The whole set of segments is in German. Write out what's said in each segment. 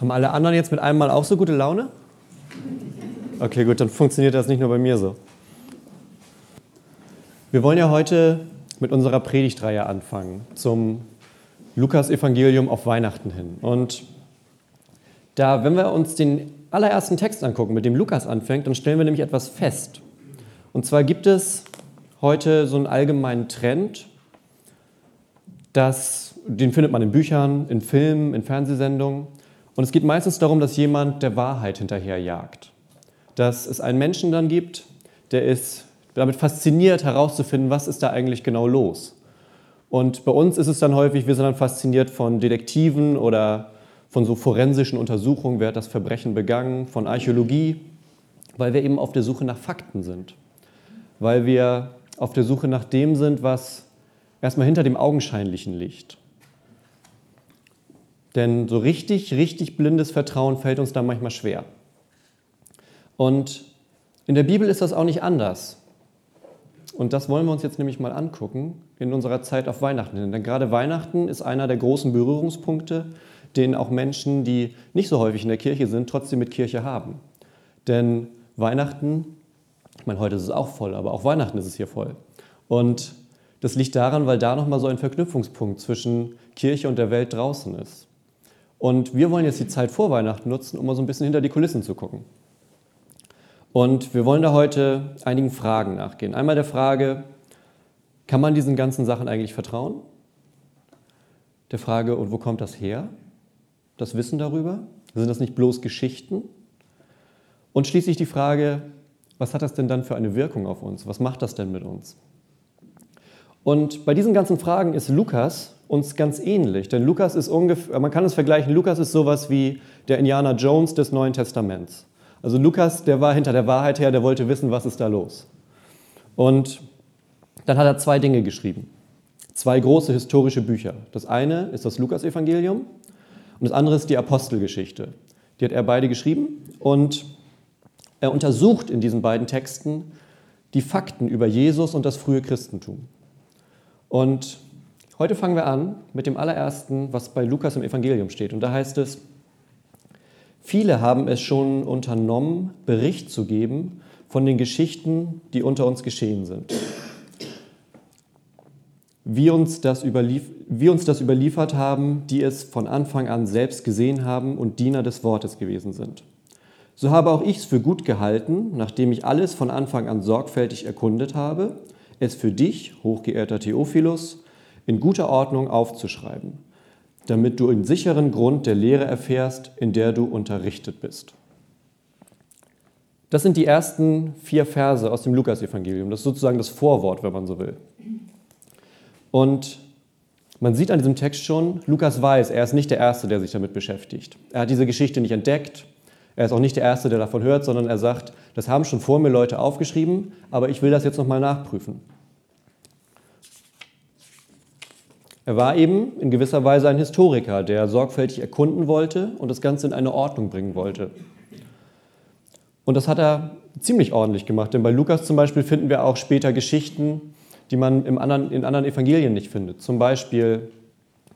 Haben alle anderen jetzt mit einem Mal auch so gute Laune? Okay, gut, dann funktioniert das nicht nur bei mir so. Wir wollen ja heute mit unserer Predigtreihe anfangen zum Lukas-Evangelium auf Weihnachten hin. Und da, wenn wir uns den allerersten Text angucken, mit dem Lukas anfängt, dann stellen wir nämlich etwas fest. Und zwar gibt es heute so einen allgemeinen Trend, dass, den findet man in Büchern, in Filmen, in Fernsehsendungen. Und es geht meistens darum, dass jemand der Wahrheit hinterherjagt. Dass es einen Menschen dann gibt, der ist damit fasziniert herauszufinden, was ist da eigentlich genau los. Und bei uns ist es dann häufig, wir sind dann fasziniert von Detektiven oder von so forensischen Untersuchungen, wer hat das Verbrechen begangen, von Archäologie, weil wir eben auf der Suche nach Fakten sind. Weil wir auf der Suche nach dem sind, was erstmal hinter dem Augenscheinlichen liegt. Denn so richtig, richtig blindes Vertrauen fällt uns da manchmal schwer. Und in der Bibel ist das auch nicht anders. Und das wollen wir uns jetzt nämlich mal angucken in unserer Zeit auf Weihnachten. Denn gerade Weihnachten ist einer der großen Berührungspunkte, den auch Menschen, die nicht so häufig in der Kirche sind, trotzdem mit Kirche haben. Denn Weihnachten, ich meine, heute ist es auch voll, aber auch Weihnachten ist es hier voll. Und das liegt daran, weil da nochmal so ein Verknüpfungspunkt zwischen Kirche und der Welt draußen ist. Und wir wollen jetzt die Zeit vor Weihnachten nutzen, um mal so ein bisschen hinter die Kulissen zu gucken. Und wir wollen da heute einigen Fragen nachgehen. Einmal der Frage, kann man diesen ganzen Sachen eigentlich vertrauen? Der Frage, und wo kommt das her? Das Wissen darüber? Sind das nicht bloß Geschichten? Und schließlich die Frage, was hat das denn dann für eine Wirkung auf uns? Was macht das denn mit uns? Und bei diesen ganzen Fragen ist Lukas uns ganz ähnlich. Denn Lukas ist ungefähr, man kann es vergleichen, Lukas ist sowas wie der Indiana Jones des Neuen Testaments. Also Lukas, der war hinter der Wahrheit her, der wollte wissen, was ist da los. Und dann hat er zwei Dinge geschrieben. Zwei große historische Bücher. Das eine ist das Lukas-Evangelium und das andere ist die Apostelgeschichte. Die hat er beide geschrieben und er untersucht in diesen beiden Texten die Fakten über Jesus und das frühe Christentum. Und heute fangen wir an mit dem allerersten, was bei Lukas im Evangelium steht. Und da heißt es, viele haben es schon unternommen, Bericht zu geben von den Geschichten, die unter uns geschehen sind. Wie uns, das wie uns das überliefert haben, die es von Anfang an selbst gesehen haben und Diener des Wortes gewesen sind. So habe auch ich es für gut gehalten, nachdem ich alles von Anfang an sorgfältig erkundet habe, es für dich, hochgeehrter Theophilus, in guter Ordnung aufzuschreiben, damit du einen sicheren Grund der Lehre erfährst, in der du unterrichtet bist. Das sind die ersten vier Verse aus dem Lukasevangelium. Das ist sozusagen das Vorwort, wenn man so will. Und man sieht an diesem Text schon, Lukas weiß, er ist nicht der Erste, der sich damit beschäftigt. Er hat diese Geschichte nicht entdeckt. Er ist auch nicht der Erste, der davon hört, sondern er sagt, das haben schon vor mir Leute aufgeschrieben, aber ich will das jetzt nochmal nachprüfen. Er war eben in gewisser Weise ein Historiker, der sorgfältig erkunden wollte und das Ganze in eine Ordnung bringen wollte. Und das hat er ziemlich ordentlich gemacht, denn bei Lukas zum Beispiel finden wir auch später Geschichten, die man im anderen, in anderen Evangelien nicht findet. Zum Beispiel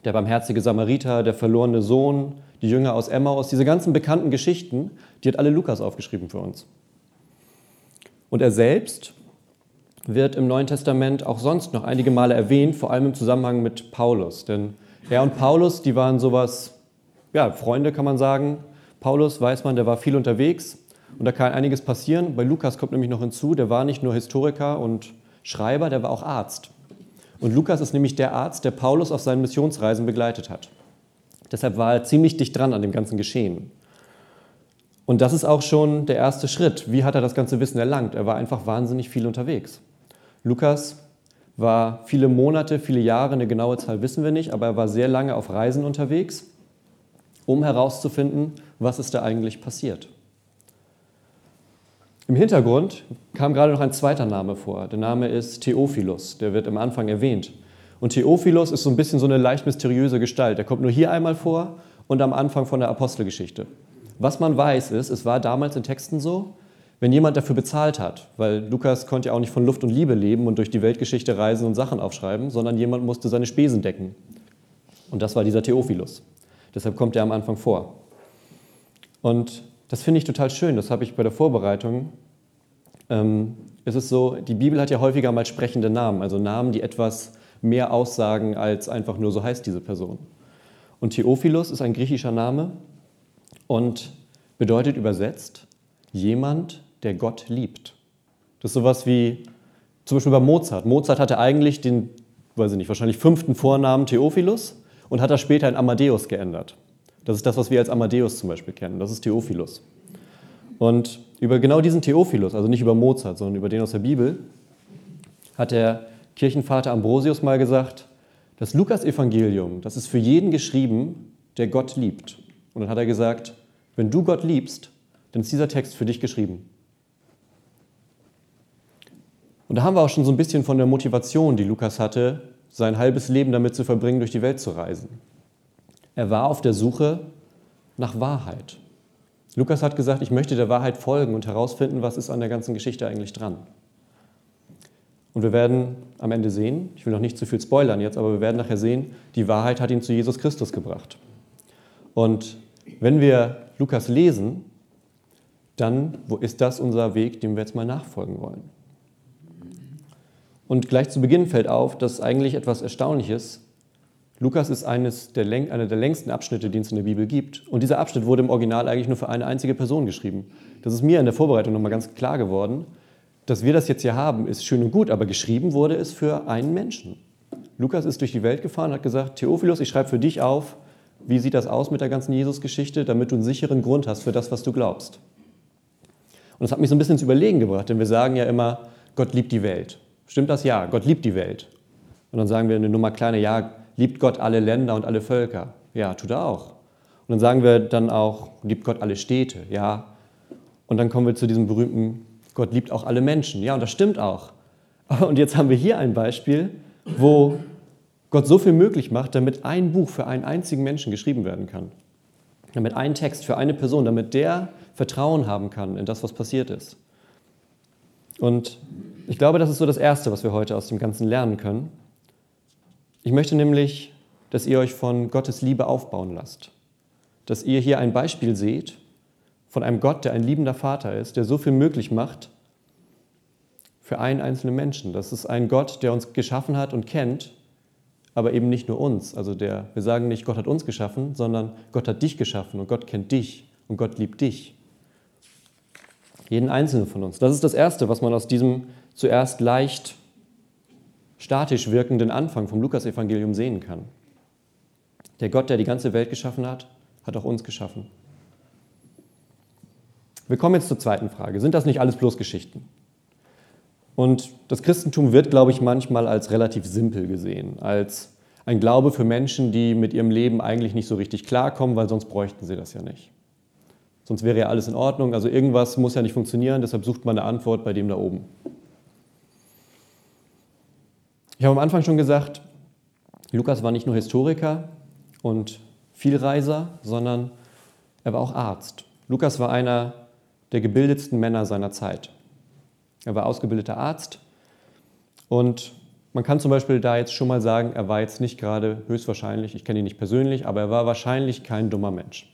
der barmherzige Samariter, der verlorene Sohn, die Jünger aus Emmaus, diese ganzen bekannten Geschichten, die hat alle Lukas aufgeschrieben für uns. Und er selbst wird im Neuen Testament auch sonst noch einige Male erwähnt, vor allem im Zusammenhang mit Paulus. Denn er und Paulus, die waren sowas, ja, Freunde kann man sagen. Paulus, weiß man, der war viel unterwegs und da kann einiges passieren. Bei Lukas kommt nämlich noch hinzu, der war nicht nur Historiker und Schreiber, der war auch Arzt. Und Lukas ist nämlich der Arzt, der Paulus auf seinen Missionsreisen begleitet hat. Deshalb war er ziemlich dicht dran an dem ganzen Geschehen. Und das ist auch schon der erste Schritt. Wie hat er das ganze Wissen erlangt? Er war einfach wahnsinnig viel unterwegs. Lukas war viele Monate, viele Jahre, eine genaue Zahl wissen wir nicht, aber er war sehr lange auf Reisen unterwegs, um herauszufinden, was ist da eigentlich passiert. Im Hintergrund kam gerade noch ein zweiter Name vor. Der Name ist Theophilus, der wird am Anfang erwähnt. Und Theophilus ist so ein bisschen so eine leicht mysteriöse Gestalt. Der kommt nur hier einmal vor und am Anfang von der Apostelgeschichte. Was man weiß ist, es war damals in Texten so, wenn jemand dafür bezahlt hat, weil Lukas konnte ja auch nicht von Luft und Liebe leben und durch die Weltgeschichte reisen und Sachen aufschreiben, sondern jemand musste seine Spesen decken. Und das war dieser Theophilus. Deshalb kommt er am Anfang vor. Und das finde ich total schön. Das habe ich bei der Vorbereitung. Ähm, es ist so, die Bibel hat ja häufiger mal sprechende Namen, also Namen, die etwas mehr aussagen als einfach nur so heißt diese Person. Und Theophilus ist ein griechischer Name und bedeutet übersetzt jemand, der Gott liebt. Das ist sowas wie zum Beispiel bei Mozart. Mozart hatte eigentlich den, weiß ich nicht, wahrscheinlich fünften Vornamen Theophilus und hat das später in Amadeus geändert. Das ist das, was wir als Amadeus zum Beispiel kennen. Das ist Theophilus. Und über genau diesen Theophilus, also nicht über Mozart, sondern über den aus der Bibel, hat der Kirchenvater Ambrosius mal gesagt, das Lukas-Evangelium, das ist für jeden geschrieben, der Gott liebt. Und dann hat er gesagt, wenn du Gott liebst, dann ist dieser Text für dich geschrieben. Und da haben wir auch schon so ein bisschen von der Motivation, die Lukas hatte, sein halbes Leben damit zu verbringen, durch die Welt zu reisen. Er war auf der Suche nach Wahrheit. Lukas hat gesagt, ich möchte der Wahrheit folgen und herausfinden, was ist an der ganzen Geschichte eigentlich dran. Und wir werden am Ende sehen, ich will noch nicht zu viel spoilern jetzt, aber wir werden nachher sehen, die Wahrheit hat ihn zu Jesus Christus gebracht. Und wenn wir Lukas lesen, dann wo ist das unser Weg, dem wir jetzt mal nachfolgen wollen. Und gleich zu Beginn fällt auf, dass eigentlich etwas Erstaunliches Lukas ist eines der, einer der längsten Abschnitte, die es in der Bibel gibt. Und dieser Abschnitt wurde im Original eigentlich nur für eine einzige Person geschrieben. Das ist mir in der Vorbereitung nochmal ganz klar geworden. Dass wir das jetzt hier haben, ist schön und gut, aber geschrieben wurde es für einen Menschen. Lukas ist durch die Welt gefahren und hat gesagt, Theophilus, ich schreibe für dich auf, wie sieht das aus mit der ganzen Jesus-Geschichte, damit du einen sicheren Grund hast für das, was du glaubst. Und das hat mich so ein bisschen ins Überlegen gebracht, denn wir sagen ja immer, Gott liebt die Welt. Stimmt das? Ja, Gott liebt die Welt. Und dann sagen wir eine Nummer kleiner, ja, liebt Gott alle Länder und alle Völker? Ja, tut er auch. Und dann sagen wir dann auch, liebt Gott alle Städte? Ja. Und dann kommen wir zu diesem berühmten, Gott liebt auch alle Menschen. Ja, und das stimmt auch. Und jetzt haben wir hier ein Beispiel, wo Gott so viel möglich macht, damit ein Buch für einen einzigen Menschen geschrieben werden kann. Damit ein Text für eine Person, damit der Vertrauen haben kann in das, was passiert ist. Und ich glaube, das ist so das Erste, was wir heute aus dem Ganzen lernen können. Ich möchte nämlich, dass ihr euch von Gottes Liebe aufbauen lasst. Dass ihr hier ein Beispiel seht von einem Gott, der ein liebender Vater ist, der so viel möglich macht für einen einzelnen Menschen. Das ist ein Gott, der uns geschaffen hat und kennt, aber eben nicht nur uns. Also der, wir sagen nicht, Gott hat uns geschaffen, sondern Gott hat dich geschaffen und Gott kennt dich und Gott liebt dich. Jeden einzelnen von uns. Das ist das Erste, was man aus diesem zuerst leicht statisch wirkenden Anfang vom Lukasevangelium sehen kann. Der Gott, der die ganze Welt geschaffen hat, hat auch uns geschaffen. Wir kommen jetzt zur zweiten Frage. Sind das nicht alles bloß Geschichten? Und das Christentum wird, glaube ich, manchmal als relativ simpel gesehen, als ein Glaube für Menschen, die mit ihrem Leben eigentlich nicht so richtig klarkommen, weil sonst bräuchten sie das ja nicht. Sonst wäre ja alles in Ordnung. Also irgendwas muss ja nicht funktionieren, deshalb sucht man eine Antwort bei dem da oben. Ich habe am Anfang schon gesagt, Lukas war nicht nur Historiker und Vielreiser, sondern er war auch Arzt. Lukas war einer der gebildetsten Männer seiner Zeit. Er war ausgebildeter Arzt und man kann zum Beispiel da jetzt schon mal sagen, er war jetzt nicht gerade höchstwahrscheinlich, ich kenne ihn nicht persönlich, aber er war wahrscheinlich kein dummer Mensch.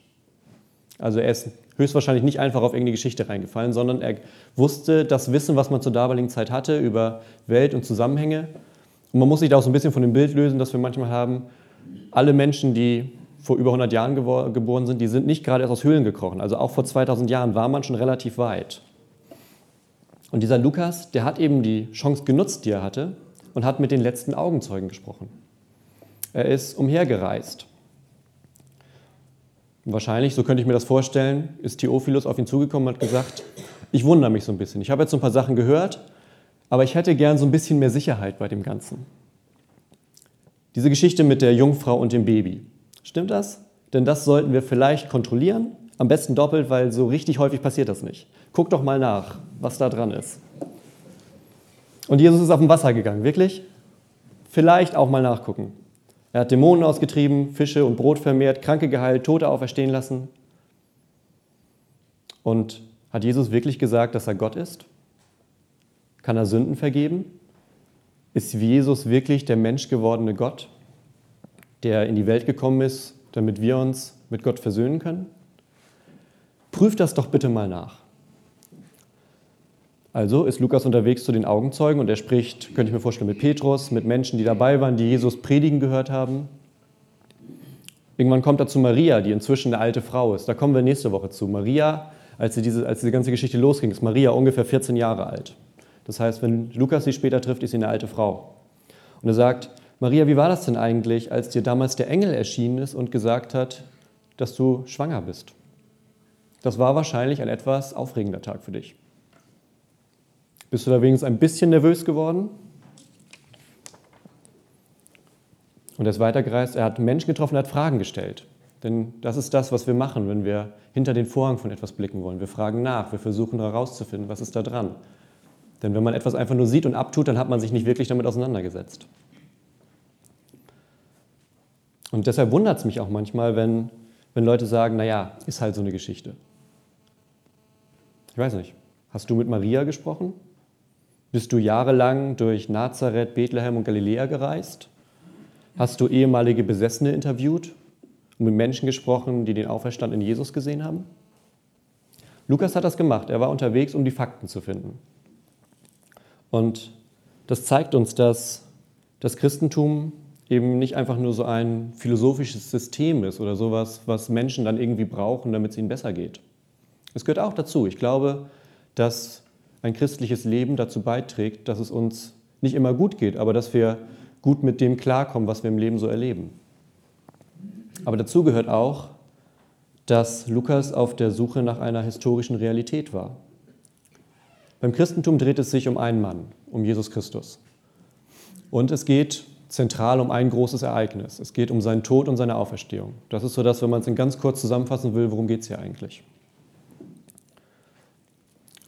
Also er ist höchstwahrscheinlich nicht einfach auf irgendeine Geschichte reingefallen, sondern er wusste das Wissen, was man zur damaligen Zeit hatte über Welt und Zusammenhänge und man muss sich da auch so ein bisschen von dem Bild lösen, dass wir manchmal haben, alle Menschen, die vor über 100 Jahren geboren sind, die sind nicht gerade erst aus Höhlen gekrochen. Also auch vor 2000 Jahren war man schon relativ weit. Und dieser Lukas, der hat eben die Chance genutzt, die er hatte, und hat mit den letzten Augenzeugen gesprochen. Er ist umhergereist. Wahrscheinlich, so könnte ich mir das vorstellen, ist Theophilus auf ihn zugekommen und hat gesagt, ich wundere mich so ein bisschen. Ich habe jetzt so ein paar Sachen gehört aber ich hätte gern so ein bisschen mehr Sicherheit bei dem Ganzen. Diese Geschichte mit der Jungfrau und dem Baby. Stimmt das? Denn das sollten wir vielleicht kontrollieren. Am besten doppelt, weil so richtig häufig passiert das nicht. Guck doch mal nach, was da dran ist. Und Jesus ist auf dem Wasser gegangen, wirklich? Vielleicht auch mal nachgucken. Er hat Dämonen ausgetrieben, Fische und Brot vermehrt, Kranke geheilt, Tote auferstehen lassen. Und hat Jesus wirklich gesagt, dass er Gott ist? Kann er Sünden vergeben? Ist Jesus wirklich der menschgewordene Gott, der in die Welt gekommen ist, damit wir uns mit Gott versöhnen können? prüf das doch bitte mal nach. Also ist Lukas unterwegs zu den Augenzeugen und er spricht, könnte ich mir vorstellen, mit Petrus, mit Menschen, die dabei waren, die Jesus predigen gehört haben. Irgendwann kommt er zu Maria, die inzwischen eine alte Frau ist. Da kommen wir nächste Woche zu. Maria, als, sie diese, als diese ganze Geschichte losging, ist Maria ungefähr 14 Jahre alt. Das heißt, wenn Lukas sie später trifft, ist sie eine alte Frau. Und er sagt, Maria, wie war das denn eigentlich, als dir damals der Engel erschienen ist und gesagt hat, dass du schwanger bist? Das war wahrscheinlich ein etwas aufregender Tag für dich. Bist du da wenigstens ein bisschen nervös geworden? Und er ist weitergereist, er hat Menschen getroffen, er hat Fragen gestellt. Denn das ist das, was wir machen, wenn wir hinter den Vorhang von etwas blicken wollen. Wir fragen nach, wir versuchen herauszufinden, was ist da dran. Denn wenn man etwas einfach nur sieht und abtut, dann hat man sich nicht wirklich damit auseinandergesetzt. Und deshalb wundert es mich auch manchmal, wenn, wenn Leute sagen, naja, ist halt so eine Geschichte. Ich weiß nicht, hast du mit Maria gesprochen? Bist du jahrelang durch Nazareth, Bethlehem und Galiläa gereist? Hast du ehemalige Besessene interviewt und mit Menschen gesprochen, die den auferstandenen Jesus gesehen haben? Lukas hat das gemacht. Er war unterwegs, um die Fakten zu finden. Und das zeigt uns, dass das Christentum eben nicht einfach nur so ein philosophisches System ist oder sowas, was Menschen dann irgendwie brauchen, damit es ihnen besser geht. Es gehört auch dazu. Ich glaube, dass ein christliches Leben dazu beiträgt, dass es uns nicht immer gut geht, aber dass wir gut mit dem klarkommen, was wir im Leben so erleben. Aber dazu gehört auch, dass Lukas auf der Suche nach einer historischen Realität war. Beim Christentum dreht es sich um einen Mann, um Jesus Christus. Und es geht zentral um ein großes Ereignis. Es geht um seinen Tod und seine Auferstehung. Das ist so das, wenn man es in ganz kurz zusammenfassen will, worum geht es hier eigentlich?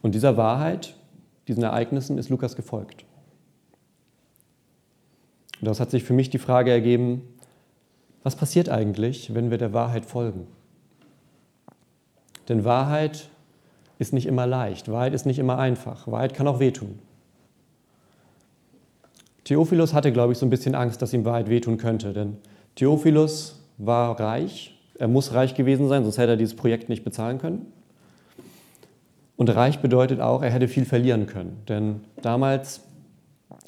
Und dieser Wahrheit, diesen Ereignissen ist Lukas gefolgt. Und daraus hat sich für mich die Frage ergeben, was passiert eigentlich, wenn wir der Wahrheit folgen? Denn Wahrheit ist nicht immer leicht, Wahrheit ist nicht immer einfach, Wahrheit kann auch wehtun. Theophilus hatte, glaube ich, so ein bisschen Angst, dass ihm Wahrheit wehtun könnte, denn Theophilus war reich, er muss reich gewesen sein, sonst hätte er dieses Projekt nicht bezahlen können. Und reich bedeutet auch, er hätte viel verlieren können. Denn damals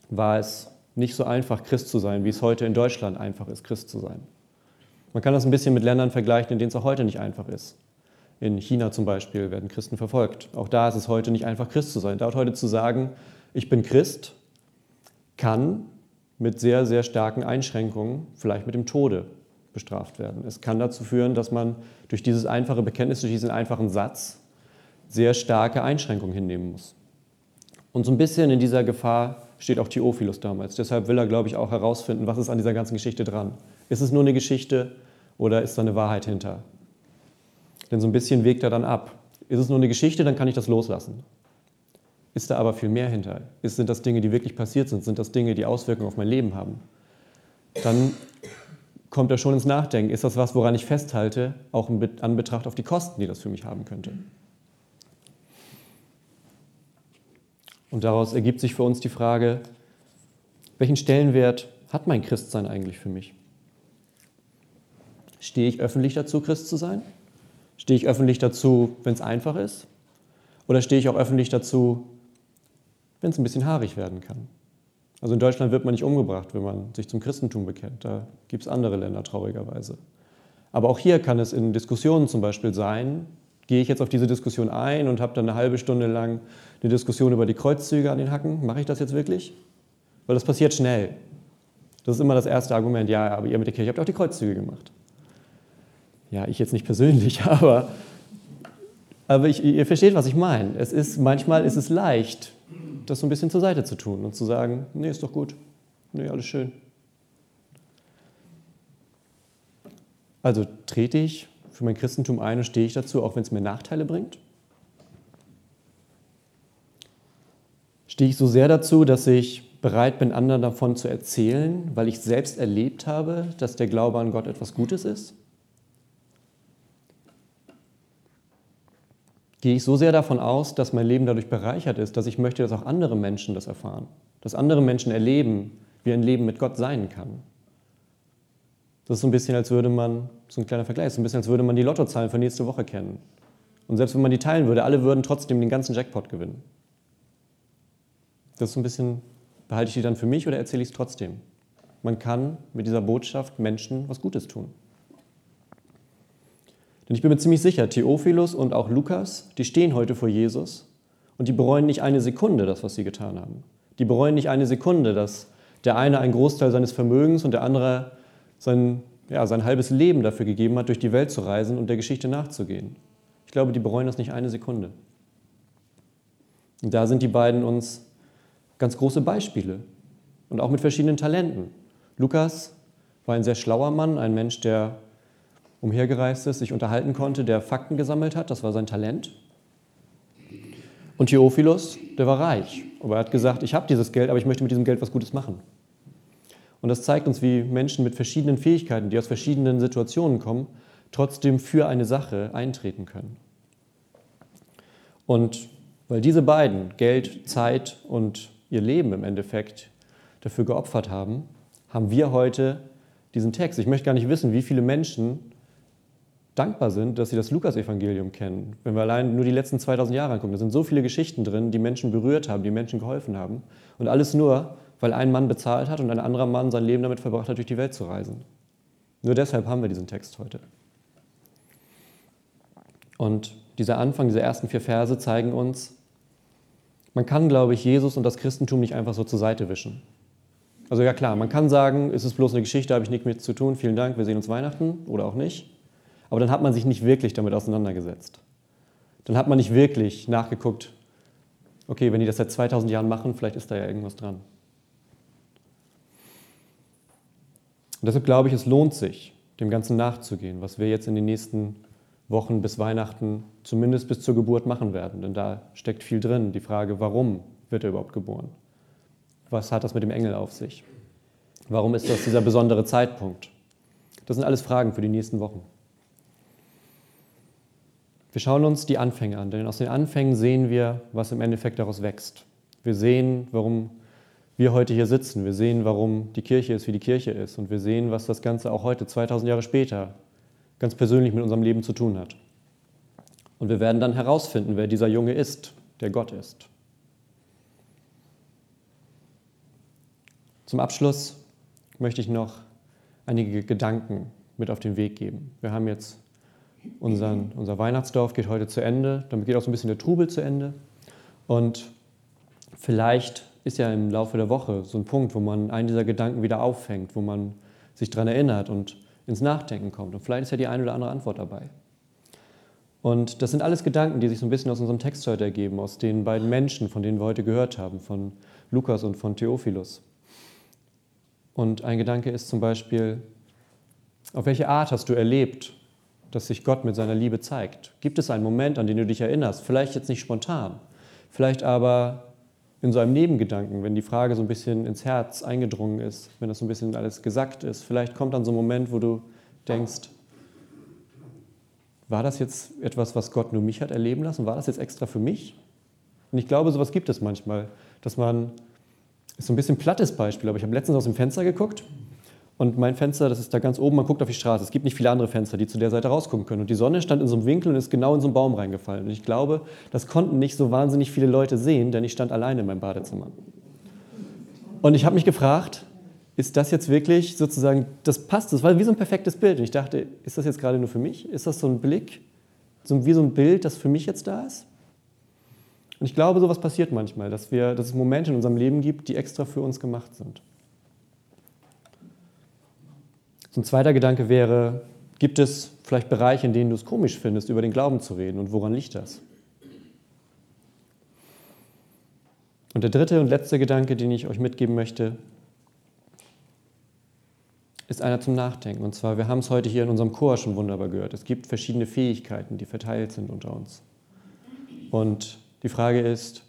war es nicht so einfach, Christ zu sein, wie es heute in Deutschland einfach ist, Christ zu sein. Man kann das ein bisschen mit Ländern vergleichen, in denen es auch heute nicht einfach ist. In China zum Beispiel werden Christen verfolgt. Auch da ist es heute nicht einfach, Christ zu sein. Dort heute zu sagen, ich bin Christ, kann mit sehr, sehr starken Einschränkungen, vielleicht mit dem Tode, bestraft werden. Es kann dazu führen, dass man durch dieses einfache Bekenntnis, durch diesen einfachen Satz sehr starke Einschränkungen hinnehmen muss. Und so ein bisschen in dieser Gefahr steht auch Theophilus damals. Deshalb will er, glaube ich, auch herausfinden, was ist an dieser ganzen Geschichte dran. Ist es nur eine Geschichte oder ist da eine Wahrheit hinter? Denn so ein bisschen wägt er dann ab. Ist es nur eine Geschichte, dann kann ich das loslassen. Ist da aber viel mehr hinter? Ist, sind das Dinge, die wirklich passiert sind? Sind das Dinge, die Auswirkungen auf mein Leben haben? Dann kommt er schon ins Nachdenken. Ist das was, woran ich festhalte, auch in Anbetracht auf die Kosten, die das für mich haben könnte? Und daraus ergibt sich für uns die Frage, welchen Stellenwert hat mein Christsein eigentlich für mich? Stehe ich öffentlich dazu, Christ zu sein? Stehe ich öffentlich dazu, wenn es einfach ist? Oder stehe ich auch öffentlich dazu, wenn es ein bisschen haarig werden kann? Also in Deutschland wird man nicht umgebracht, wenn man sich zum Christentum bekennt. Da gibt es andere Länder traurigerweise. Aber auch hier kann es in Diskussionen zum Beispiel sein, gehe ich jetzt auf diese Diskussion ein und habe dann eine halbe Stunde lang eine Diskussion über die Kreuzzüge an den Hacken. Mache ich das jetzt wirklich? Weil das passiert schnell. Das ist immer das erste Argument. Ja, aber ihr mit der Kirche habt auch die Kreuzzüge gemacht. Ja, ich jetzt nicht persönlich, aber, aber ich, ihr versteht, was ich meine. Es ist, manchmal ist es leicht, das so ein bisschen zur Seite zu tun und zu sagen, nee, ist doch gut, nee, alles schön. Also trete ich für mein Christentum ein und stehe ich dazu, auch wenn es mir Nachteile bringt? Stehe ich so sehr dazu, dass ich bereit bin, anderen davon zu erzählen, weil ich selbst erlebt habe, dass der Glaube an Gott etwas Gutes ist? Gehe ich so sehr davon aus, dass mein Leben dadurch bereichert ist, dass ich möchte, dass auch andere Menschen das erfahren, dass andere Menschen erleben, wie ein Leben mit Gott sein kann? Das ist so ein bisschen, als würde man, so ein kleiner Vergleich, so ein bisschen, als würde man die Lottozahlen für nächste Woche kennen. Und selbst wenn man die teilen würde, alle würden trotzdem den ganzen Jackpot gewinnen. Das ist so ein bisschen, behalte ich die dann für mich oder erzähle ich es trotzdem? Man kann mit dieser Botschaft Menschen was Gutes tun. Denn ich bin mir ziemlich sicher, Theophilus und auch Lukas, die stehen heute vor Jesus und die bereuen nicht eine Sekunde das, was sie getan haben. Die bereuen nicht eine Sekunde, dass der eine einen Großteil seines Vermögens und der andere sein, ja, sein halbes Leben dafür gegeben hat, durch die Welt zu reisen und der Geschichte nachzugehen. Ich glaube, die bereuen das nicht eine Sekunde. Und da sind die beiden uns ganz große Beispiele und auch mit verschiedenen Talenten. Lukas war ein sehr schlauer Mann, ein Mensch, der umhergereist ist, sich unterhalten konnte, der Fakten gesammelt hat, das war sein Talent. Und Theophilus, der war reich, aber er hat gesagt, ich habe dieses Geld, aber ich möchte mit diesem Geld was Gutes machen. Und das zeigt uns, wie Menschen mit verschiedenen Fähigkeiten, die aus verschiedenen Situationen kommen, trotzdem für eine Sache eintreten können. Und weil diese beiden, Geld, Zeit und ihr Leben im Endeffekt, dafür geopfert haben, haben wir heute diesen Text. Ich möchte gar nicht wissen, wie viele Menschen dankbar sind, dass sie das Lukas-Evangelium kennen. Wenn wir allein nur die letzten 2000 Jahre angucken, da sind so viele Geschichten drin, die Menschen berührt haben, die Menschen geholfen haben. Und alles nur, weil ein Mann bezahlt hat und ein anderer Mann sein Leben damit verbracht hat, durch die Welt zu reisen. Nur deshalb haben wir diesen Text heute. Und dieser Anfang, diese ersten vier Verse zeigen uns, man kann, glaube ich, Jesus und das Christentum nicht einfach so zur Seite wischen. Also ja klar, man kann sagen, ist es bloß eine Geschichte, habe ich nichts mit zu tun, vielen Dank, wir sehen uns Weihnachten oder auch nicht. Aber dann hat man sich nicht wirklich damit auseinandergesetzt. Dann hat man nicht wirklich nachgeguckt, okay, wenn die das seit 2000 Jahren machen, vielleicht ist da ja irgendwas dran. Und deshalb glaube ich, es lohnt sich, dem Ganzen nachzugehen, was wir jetzt in den nächsten Wochen bis Weihnachten, zumindest bis zur Geburt machen werden. Denn da steckt viel drin. Die Frage, warum wird er überhaupt geboren? Was hat das mit dem Engel auf sich? Warum ist das dieser besondere Zeitpunkt? Das sind alles Fragen für die nächsten Wochen. Wir schauen uns die Anfänge an, denn aus den Anfängen sehen wir, was im Endeffekt daraus wächst. Wir sehen, warum wir heute hier sitzen. Wir sehen, warum die Kirche ist, wie die Kirche ist. Und wir sehen, was das Ganze auch heute, 2000 Jahre später, ganz persönlich mit unserem Leben zu tun hat. Und wir werden dann herausfinden, wer dieser Junge ist, der Gott ist. Zum Abschluss möchte ich noch einige Gedanken mit auf den Weg geben. Wir haben jetzt unseren, unser Weihnachtsdorf geht heute zu Ende, damit geht auch so ein bisschen der Trubel zu Ende. Und vielleicht ist ja im Laufe der Woche so ein Punkt, wo man einen dieser Gedanken wieder auffängt, wo man sich daran erinnert und ins Nachdenken kommt. Und vielleicht ist ja die eine oder andere Antwort dabei. Und das sind alles Gedanken, die sich so ein bisschen aus unserem Text heute ergeben, aus den beiden Menschen, von denen wir heute gehört haben, von Lukas und von Theophilus. Und ein Gedanke ist zum Beispiel, auf welche Art hast du erlebt, dass sich Gott mit seiner Liebe zeigt? Gibt es einen Moment, an den du dich erinnerst? Vielleicht jetzt nicht spontan, vielleicht aber in so einem Nebengedanken, wenn die Frage so ein bisschen ins Herz eingedrungen ist, wenn das so ein bisschen alles gesagt ist. Vielleicht kommt dann so ein Moment, wo du denkst, war das jetzt etwas, was Gott nur mich hat erleben lassen? War das jetzt extra für mich? Und ich glaube, sowas gibt es manchmal, dass man, ist so ein bisschen plattes Beispiel, aber ich habe letztens aus dem Fenster geguckt und mein Fenster, das ist da ganz oben, man guckt auf die Straße. Es gibt nicht viele andere Fenster, die zu der Seite rausgucken können. Und die Sonne stand in so einem Winkel und ist genau in so einen Baum reingefallen. Und ich glaube, das konnten nicht so wahnsinnig viele Leute sehen, denn ich stand alleine in meinem Badezimmer. Und ich habe mich gefragt, ist das jetzt wirklich sozusagen, das passt, das war wie so ein perfektes Bild. Und ich dachte, ist das jetzt gerade nur für mich? Ist das so ein Blick, so wie so ein Bild, das für mich jetzt da ist? Und ich glaube, sowas passiert manchmal, dass, wir, dass es Momente in unserem Leben gibt, die extra für uns gemacht sind. So ein zweiter Gedanke wäre, gibt es vielleicht Bereiche, in denen du es komisch findest, über den Glauben zu reden und woran liegt das? Und der dritte und letzte Gedanke, den ich euch mitgeben möchte, ist einer zum Nachdenken. Und zwar, wir haben es heute hier in unserem Chor schon wunderbar gehört. Es gibt verschiedene Fähigkeiten, die verteilt sind unter uns. Und die Frage ist,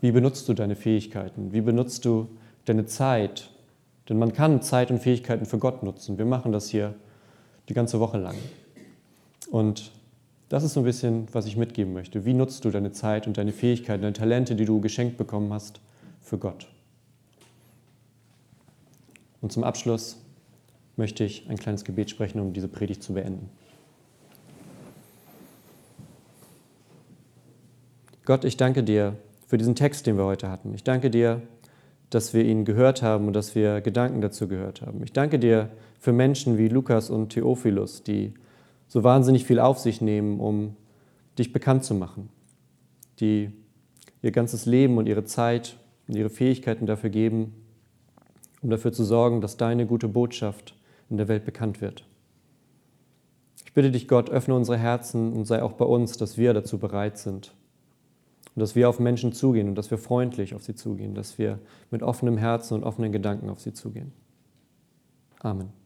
wie benutzt du deine Fähigkeiten? Wie benutzt du deine Zeit, denn man kann Zeit und Fähigkeiten für Gott nutzen. Wir machen das hier die ganze Woche lang. Und das ist so ein bisschen, was ich mitgeben möchte. Wie nutzt du deine Zeit und deine Fähigkeiten, deine Talente, die du geschenkt bekommen hast, für Gott? Und zum Abschluss möchte ich ein kleines Gebet sprechen, um diese Predigt zu beenden. Gott, ich danke dir für diesen Text, den wir heute hatten. Ich danke dir, dass wir ihn gehört haben und dass wir Gedanken dazu gehört haben. Ich danke dir für Menschen wie Lukas und Theophilus, die so wahnsinnig viel auf sich nehmen, um dich bekannt zu machen, die ihr ganzes Leben und ihre Zeit und ihre Fähigkeiten dafür geben, um dafür zu sorgen, dass deine gute Botschaft in der Welt bekannt wird. Ich bitte dich, Gott, öffne unsere Herzen und sei auch bei uns, dass wir dazu bereit sind und dass wir auf Menschen zugehen und dass wir freundlich auf sie zugehen, dass wir mit offenem Herzen und offenen Gedanken auf sie zugehen. Amen.